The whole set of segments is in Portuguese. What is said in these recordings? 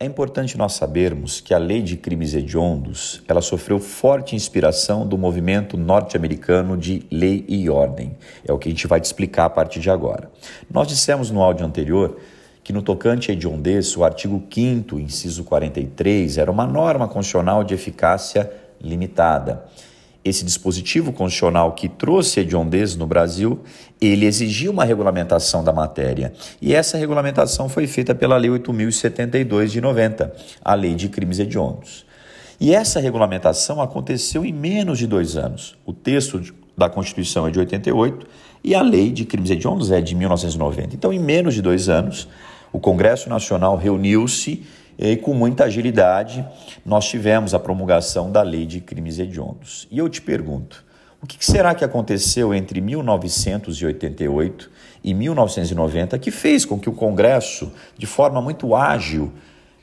É importante nós sabermos que a lei de crimes hediondos, ela sofreu forte inspiração do movimento norte-americano de lei e ordem. É o que a gente vai te explicar a partir de agora. Nós dissemos no áudio anterior que no tocante a hediondez, o artigo 5 inciso 43, era uma norma constitucional de eficácia limitada esse dispositivo constitucional que trouxe hediondez no Brasil, ele exigia uma regulamentação da matéria. E essa regulamentação foi feita pela Lei 8.072 de 90, a Lei de Crimes Hediondos. E essa regulamentação aconteceu em menos de dois anos. O texto da Constituição é de 88 e a Lei de Crimes Hediondos é de 1990. Então, em menos de dois anos, o Congresso Nacional reuniu-se e com muita agilidade nós tivemos a promulgação da Lei de Crimes Hediondos. E eu te pergunto, o que será que aconteceu entre 1988 e 1990 que fez com que o Congresso, de forma muito ágil,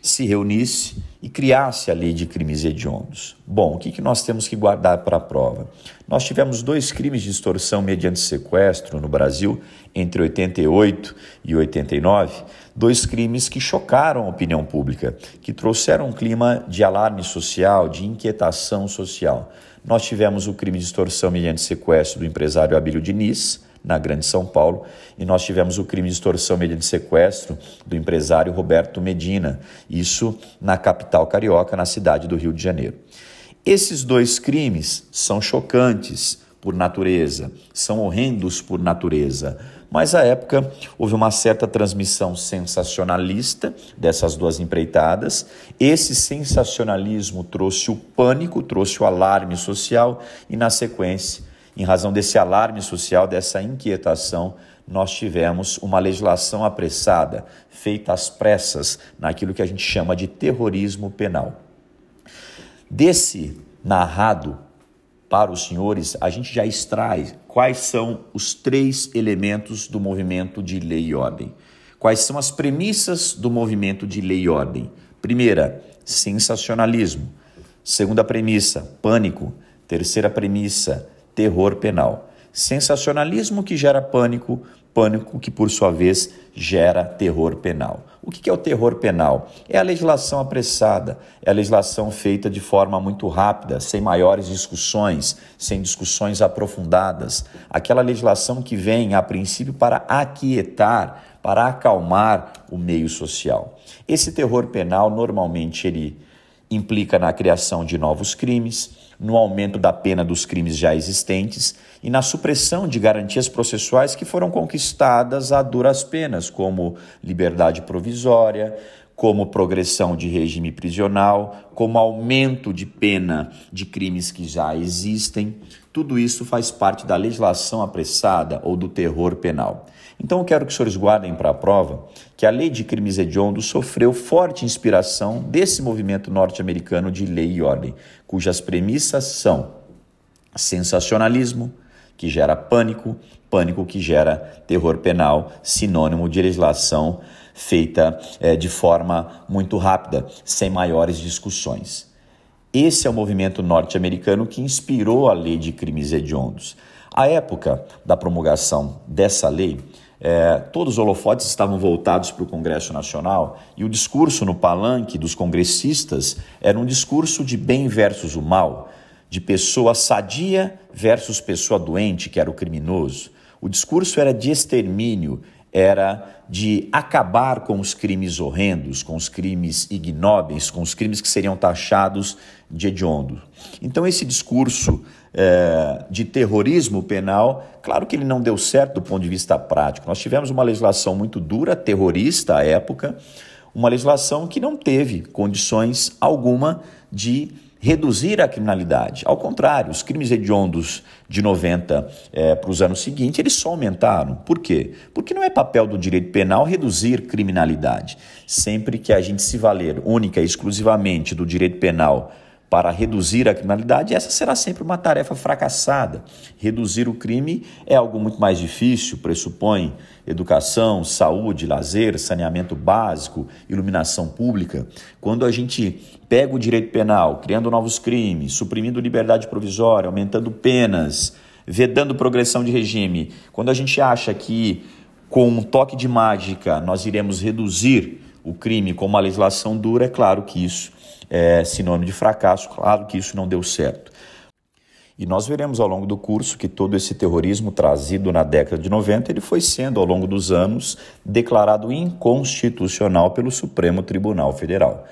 se reunisse e criasse a lei de crimes hediondos. Bom, o que, que nós temos que guardar para a prova? Nós tivemos dois crimes de extorsão mediante sequestro no Brasil entre 88 e 89, dois crimes que chocaram a opinião pública, que trouxeram um clima de alarme social, de inquietação social. Nós tivemos o crime de extorsão mediante sequestro do empresário Abílio Diniz, na Grande São Paulo, e nós tivemos o crime de extorsão mediante sequestro do empresário Roberto Medina, isso na capital carioca, na cidade do Rio de Janeiro. Esses dois crimes são chocantes por natureza, são horrendos por natureza, mas à época houve uma certa transmissão sensacionalista dessas duas empreitadas. Esse sensacionalismo trouxe o pânico, trouxe o alarme social e, na sequência, em razão desse alarme social, dessa inquietação, nós tivemos uma legislação apressada, feita às pressas, naquilo que a gente chama de terrorismo penal. Desse narrado para os senhores, a gente já extrai quais são os três elementos do movimento de lei e ordem. Quais são as premissas do movimento de lei e ordem? Primeira, sensacionalismo. Segunda premissa, pânico. Terceira premissa, terror penal. Sensacionalismo que gera pânico, pânico que, por sua vez, gera terror penal. O que é o terror penal? É a legislação apressada, é a legislação feita de forma muito rápida, sem maiores discussões, sem discussões aprofundadas. Aquela legislação que vem, a princípio, para aquietar, para acalmar o meio social. Esse terror penal, normalmente, ele implica na criação de novos crimes, no aumento da pena dos crimes já existentes e na supressão de garantias processuais que foram conquistadas a duras penas, como liberdade provisória, como progressão de regime prisional, como aumento de pena de crimes que já existem. Tudo isso faz parte da legislação apressada ou do terror penal. Então eu quero que os senhores guardem para a prova que a lei de crimes hediondos sofreu forte inspiração desse movimento norte-americano de lei e ordem, cujas premissas são sensacionalismo, que gera pânico, pânico que gera terror penal, sinônimo de legislação feita é, de forma muito rápida, sem maiores discussões. Esse é o movimento norte-americano que inspirou a lei de crimes hediondos. À época da promulgação dessa lei, é, todos os holofotes estavam voltados para o Congresso Nacional e o discurso no palanque dos congressistas era um discurso de bem versus o mal, de pessoa sadia versus pessoa doente, que era o criminoso. O discurso era de extermínio, era de acabar com os crimes horrendos, com os crimes ignóbeis, com os crimes que seriam taxados de hediondo. Então, esse discurso é, de terrorismo penal, claro que ele não deu certo do ponto de vista prático. Nós tivemos uma legislação muito dura, terrorista à época, uma legislação que não teve condições alguma de reduzir a criminalidade. Ao contrário, os crimes hediondos de 90 é, para os anos seguintes, eles só aumentaram. Por quê? Porque não é papel do direito penal reduzir criminalidade. Sempre que a gente se valer única e exclusivamente do direito penal para reduzir a criminalidade, essa será sempre uma tarefa fracassada. Reduzir o crime é algo muito mais difícil, pressupõe educação, saúde, lazer, saneamento básico, iluminação pública. Quando a gente pega o direito penal, criando novos crimes, suprimindo liberdade provisória, aumentando penas, vedando progressão de regime, quando a gente acha que com um toque de mágica nós iremos reduzir o crime com uma legislação dura, é claro que isso é sinônimo de fracasso, claro que isso não deu certo. E nós veremos ao longo do curso que todo esse terrorismo trazido na década de 90, ele foi sendo ao longo dos anos declarado inconstitucional pelo Supremo Tribunal Federal.